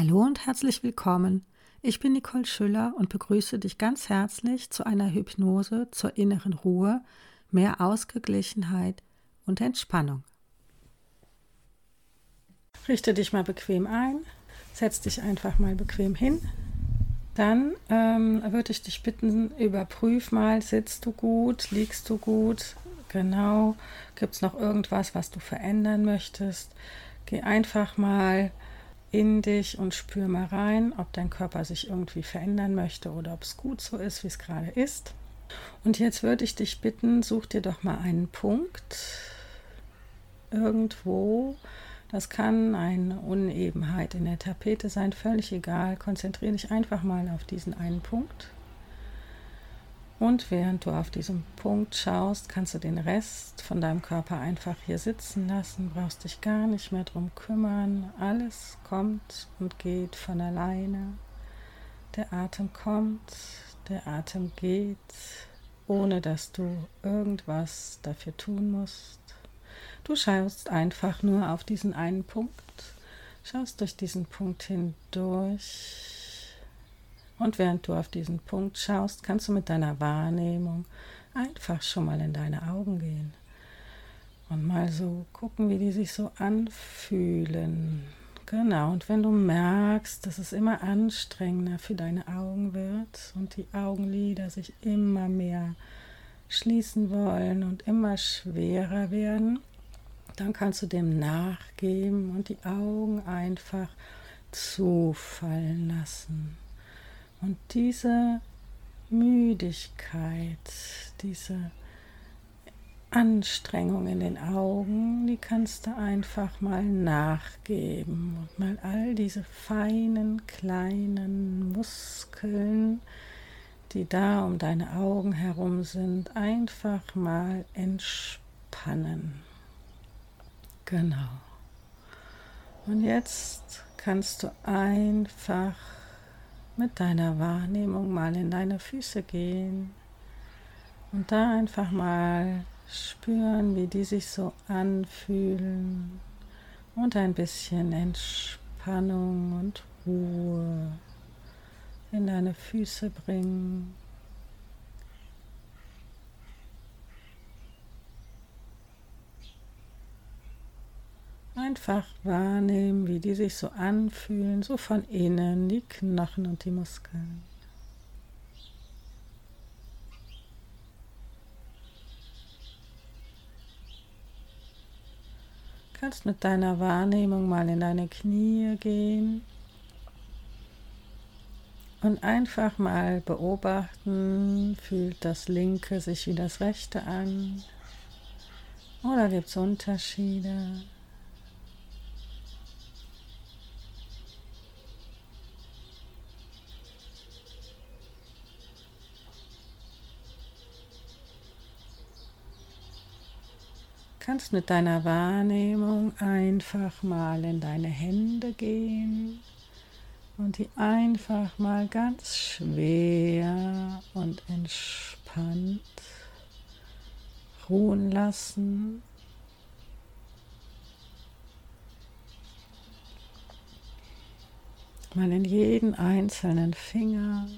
Hallo und herzlich willkommen. Ich bin Nicole Schüller und begrüße dich ganz herzlich zu einer Hypnose zur inneren Ruhe, mehr Ausgeglichenheit und Entspannung. Richte dich mal bequem ein, setz dich einfach mal bequem hin. Dann ähm, würde ich dich bitten, überprüf mal, sitzt du gut, liegst du gut, genau, gibt es noch irgendwas, was du verändern möchtest. Geh einfach mal in dich und spür mal rein, ob dein Körper sich irgendwie verändern möchte oder ob es gut so ist, wie es gerade ist. Und jetzt würde ich dich bitten, such dir doch mal einen Punkt irgendwo. Das kann eine Unebenheit in der Tapete sein, völlig egal. Konzentriere dich einfach mal auf diesen einen Punkt. Und während du auf diesem Punkt schaust, kannst du den Rest von deinem Körper einfach hier sitzen lassen, brauchst dich gar nicht mehr drum kümmern. Alles kommt und geht von alleine. Der Atem kommt, der Atem geht, ohne dass du irgendwas dafür tun musst. Du schaust einfach nur auf diesen einen Punkt, schaust durch diesen Punkt hindurch und während du auf diesen Punkt schaust, kannst du mit deiner Wahrnehmung einfach schon mal in deine Augen gehen und mal so gucken, wie die sich so anfühlen. Genau, und wenn du merkst, dass es immer anstrengender für deine Augen wird und die Augenlider sich immer mehr schließen wollen und immer schwerer werden, dann kannst du dem nachgeben und die Augen einfach zufallen lassen. Und diese Müdigkeit, diese Anstrengung in den Augen, die kannst du einfach mal nachgeben und mal all diese feinen kleinen Muskeln, die da um deine Augen herum sind, einfach mal entspannen. Genau. Und jetzt kannst du einfach mit deiner Wahrnehmung mal in deine Füße gehen und da einfach mal spüren, wie die sich so anfühlen und ein bisschen Entspannung und Ruhe in deine Füße bringen. Einfach wahrnehmen, wie die sich so anfühlen, so von innen, die Knochen und die Muskeln. Kannst mit deiner Wahrnehmung mal in deine Knie gehen und einfach mal beobachten, fühlt das linke sich wie das rechte an oder gibt es Unterschiede? Kannst mit deiner Wahrnehmung einfach mal in deine Hände gehen und die einfach mal ganz schwer und entspannt ruhen lassen. Mal in jeden einzelnen Finger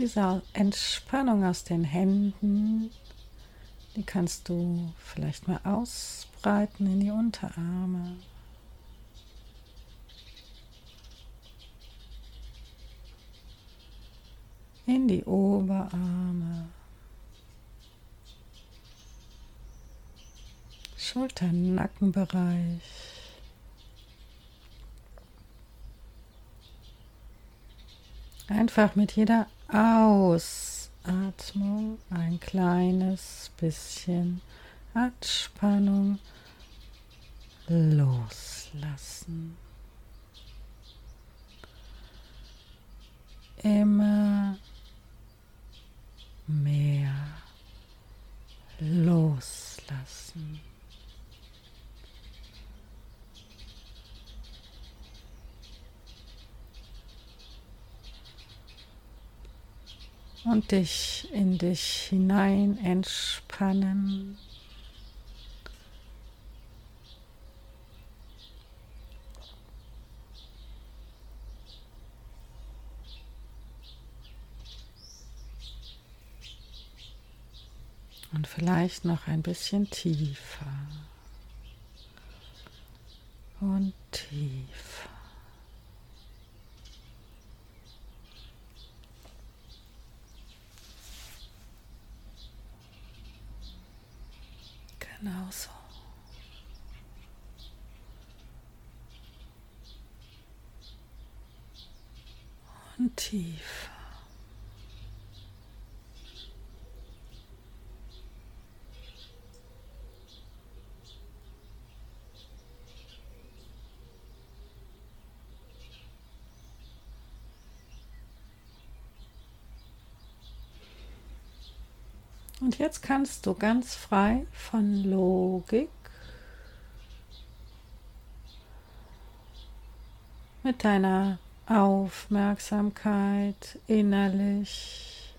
diese Entspannung aus den Händen, die kannst du vielleicht mal ausbreiten in die Unterarme. In die Oberarme. Schulter-Nackenbereich. Einfach mit jeder Ausatmung ein kleines bisschen Anspannung loslassen. Immer mehr loslassen. Und dich in dich hinein entspannen. Und vielleicht noch ein bisschen tiefer und tiefer. Genau so. Und tief. Und jetzt kannst du ganz frei von Logik mit deiner Aufmerksamkeit innerlich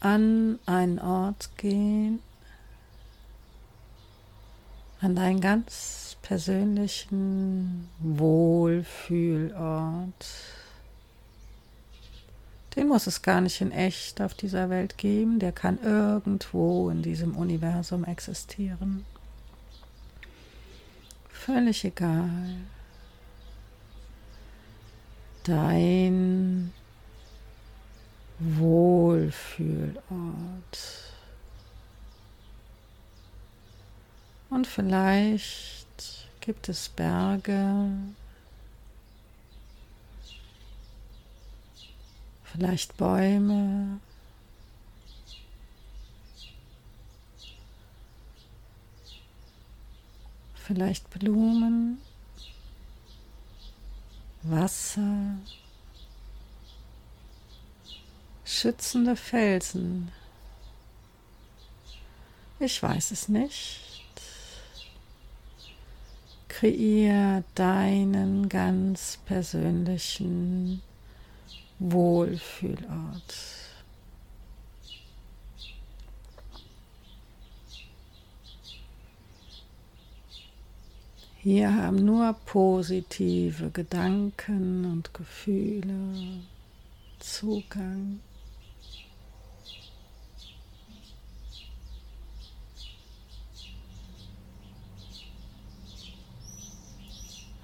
an einen Ort gehen, an deinen ganz persönlichen Wohlfühlort. Den muss es gar nicht in echt auf dieser Welt geben, der kann irgendwo in diesem Universum existieren. Völlig egal. Dein Wohlfühlort. Und vielleicht gibt es Berge, vielleicht Bäume. Vielleicht Blumen, Wasser, schützende Felsen. Ich weiß es nicht. Kreier deinen ganz persönlichen Wohlfühlort. Hier haben nur positive Gedanken und Gefühle Zugang.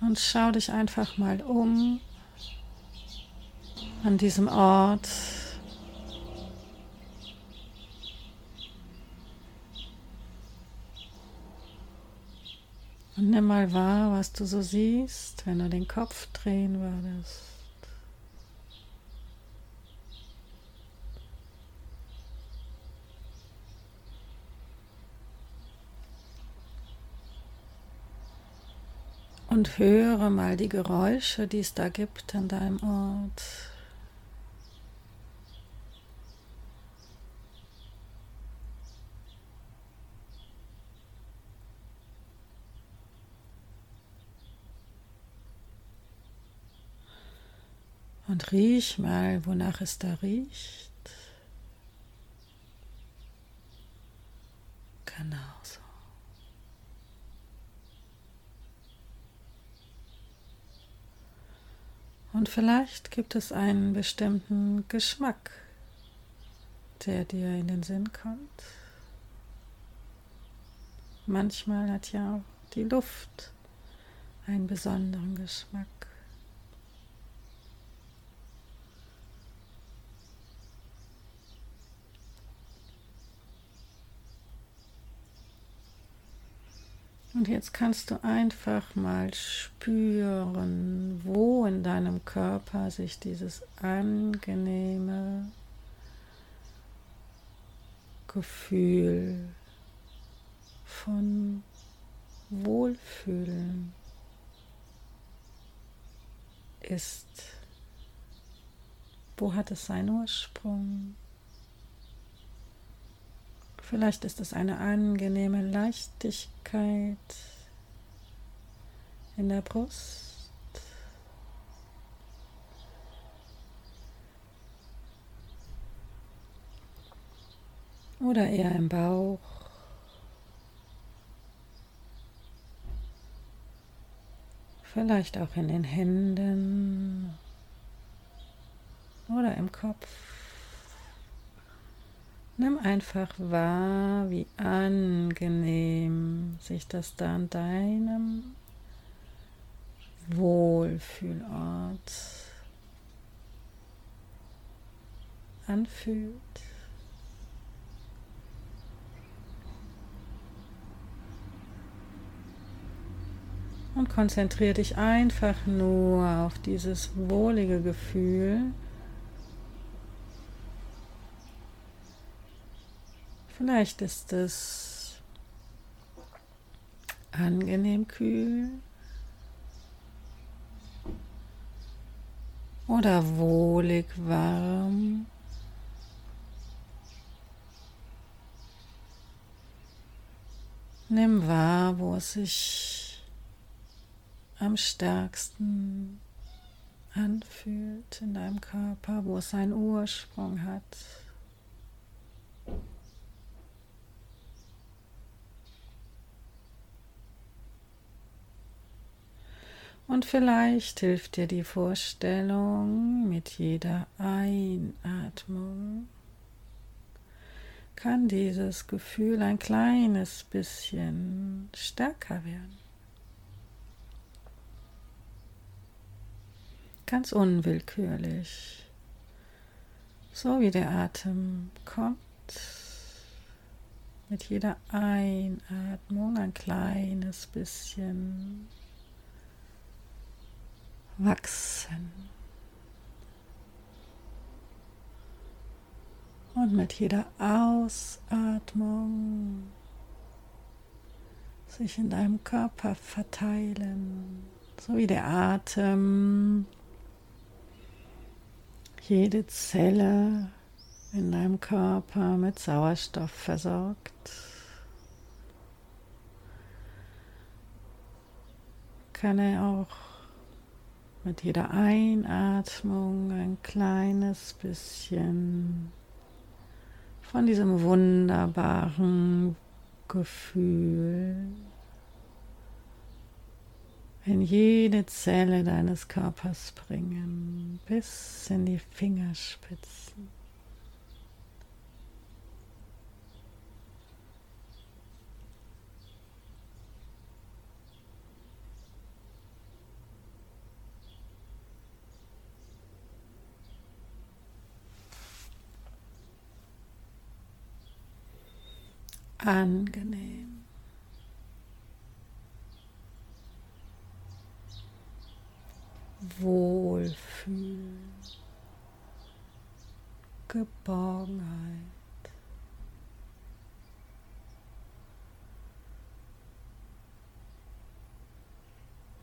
Und schau dich einfach mal um an diesem Ort. Und nimm mal wahr, was du so siehst, wenn du den Kopf drehen würdest. Und höre mal die Geräusche, die es da gibt an deinem Ort. Und riech mal, wonach es da riecht. Genau so. Und vielleicht gibt es einen bestimmten Geschmack, der dir in den Sinn kommt. Manchmal hat ja auch die Luft einen besonderen Geschmack. Und jetzt kannst du einfach mal spüren, wo in deinem Körper sich dieses angenehme Gefühl von Wohlfühlen ist. Wo hat es seinen Ursprung? Vielleicht ist es eine angenehme Leichtigkeit in der Brust. oder eher im Bauch. Vielleicht auch in den Händen oder im Kopf. Nimm einfach wahr, wie angenehm sich das da an deinem Wohlfühlort anfühlt. Und konzentriere dich einfach nur auf dieses wohlige Gefühl. Vielleicht ist es angenehm kühl oder wohlig warm. Nimm wahr, wo es sich am stärksten anfühlt in deinem Körper, wo es seinen Ursprung hat. Und vielleicht hilft dir die Vorstellung mit jeder Einatmung. Kann dieses Gefühl ein kleines bisschen stärker werden. Ganz unwillkürlich, so wie der Atem kommt, mit jeder Einatmung ein kleines bisschen wachsen. Und mit jeder Ausatmung sich in deinem Körper verteilen, so wie der Atem jede Zelle in deinem Körper mit Sauerstoff versorgt. Kann er auch mit jeder Einatmung ein kleines bisschen von diesem wunderbaren Gefühl in jede Zelle deines Körpers bringen, bis in die Fingerspitzen. Angenehm. Wohlfühlen, Geborgenheit.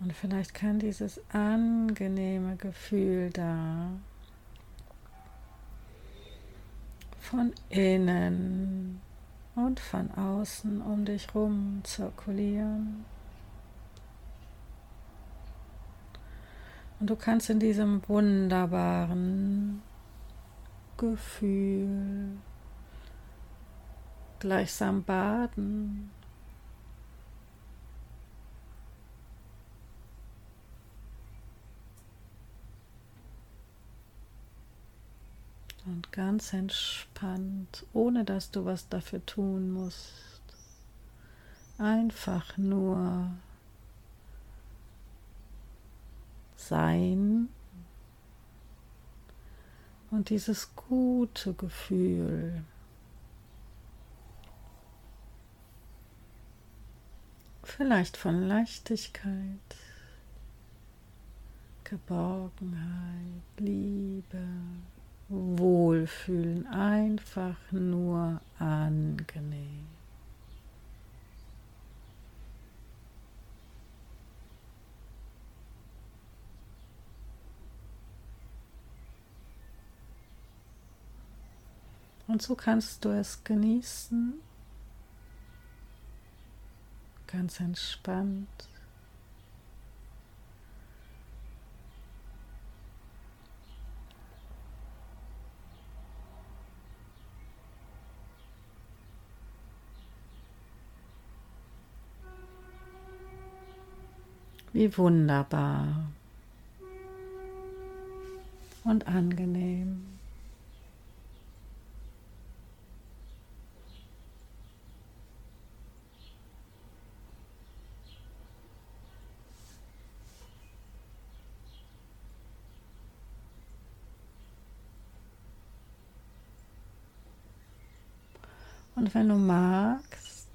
Und vielleicht kann dieses angenehme Gefühl da von innen und von außen um dich rum zirkulieren. Und du kannst in diesem wunderbaren Gefühl gleichsam baden. Und ganz entspannt, ohne dass du was dafür tun musst. Einfach nur sein und dieses gute Gefühl. Vielleicht von Leichtigkeit, Geborgenheit, Liebe, Wohlfühlen, einfach nur angenehm. Und so kannst du es genießen, ganz entspannt. Wie wunderbar und angenehm. Und wenn du magst,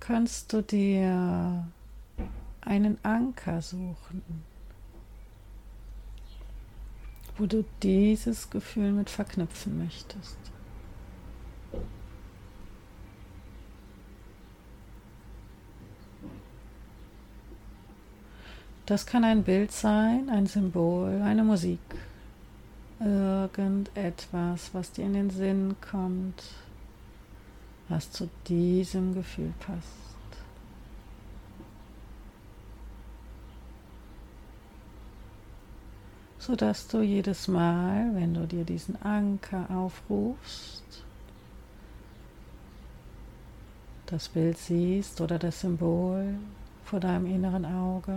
kannst du dir einen Anker suchen, wo du dieses Gefühl mit verknüpfen möchtest. Das kann ein Bild sein, ein Symbol, eine Musik irgendetwas, was dir in den Sinn kommt, was zu diesem Gefühl passt. Sodass du jedes Mal, wenn du dir diesen Anker aufrufst, das Bild siehst oder das Symbol vor deinem inneren Auge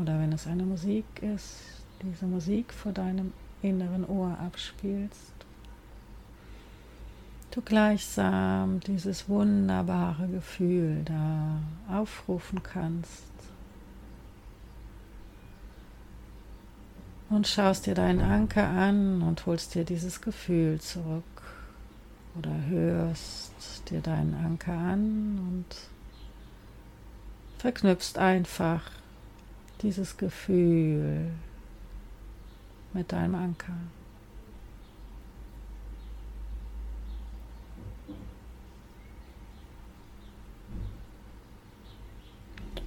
oder wenn es eine Musik ist, diese Musik vor deinem inneren Ohr abspielst, du gleichsam dieses wunderbare Gefühl da aufrufen kannst und schaust dir deinen Anker an und holst dir dieses Gefühl zurück oder hörst dir deinen Anker an und verknüpfst einfach dieses Gefühl mit deinem Anker.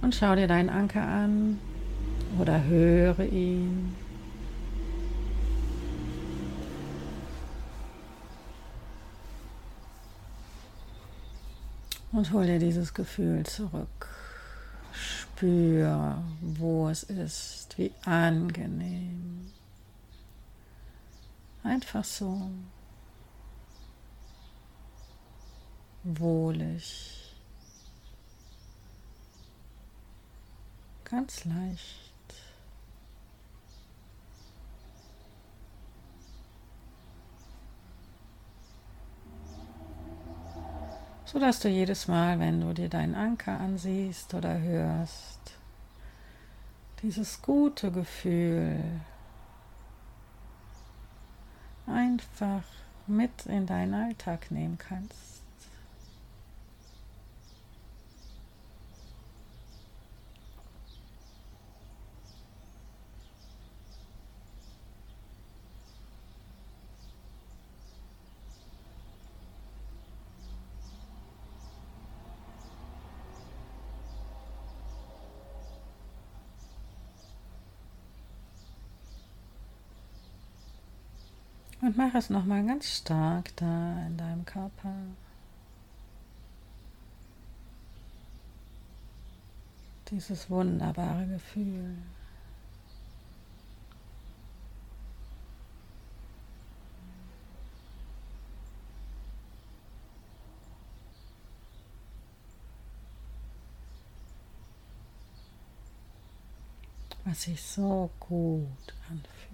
Und schau dir deinen Anker an oder höre ihn. Und hol dir dieses Gefühl zurück. Spür, wo es ist, wie angenehm. Einfach so. Wohlig. Ganz leicht. So dass du jedes Mal, wenn du dir deinen Anker ansiehst oder hörst, dieses gute Gefühl einfach mit in deinen Alltag nehmen kannst. Und mach es nochmal ganz stark da in deinem Körper. Dieses wunderbare Gefühl. was sich so gut anfühlt.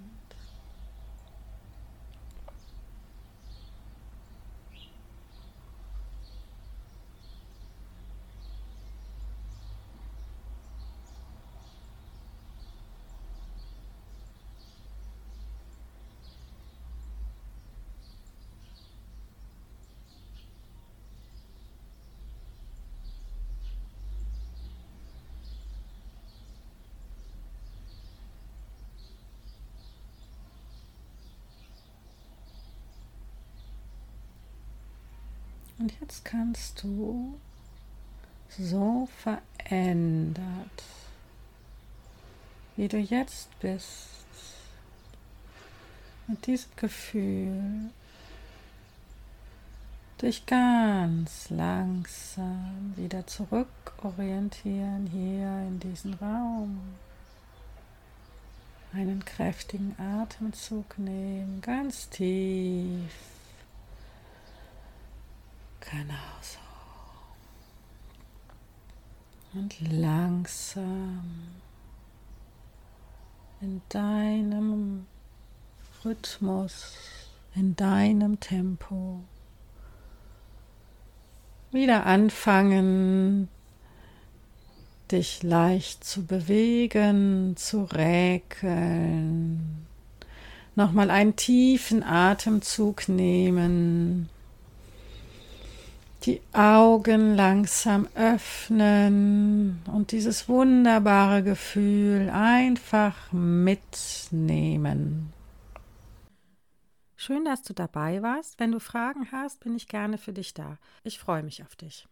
Und jetzt kannst du so verändert, wie du jetzt bist, mit diesem Gefühl dich ganz langsam wieder zurückorientieren hier in diesen Raum. Einen kräftigen Atemzug nehmen, ganz tief Genau so. und langsam in deinem Rhythmus, in deinem Tempo wieder anfangen, dich leicht zu bewegen, zu räkeln. Nochmal einen tiefen Atemzug nehmen. Die Augen langsam öffnen und dieses wunderbare Gefühl einfach mitnehmen. Schön, dass du dabei warst. Wenn du Fragen hast, bin ich gerne für dich da. Ich freue mich auf dich.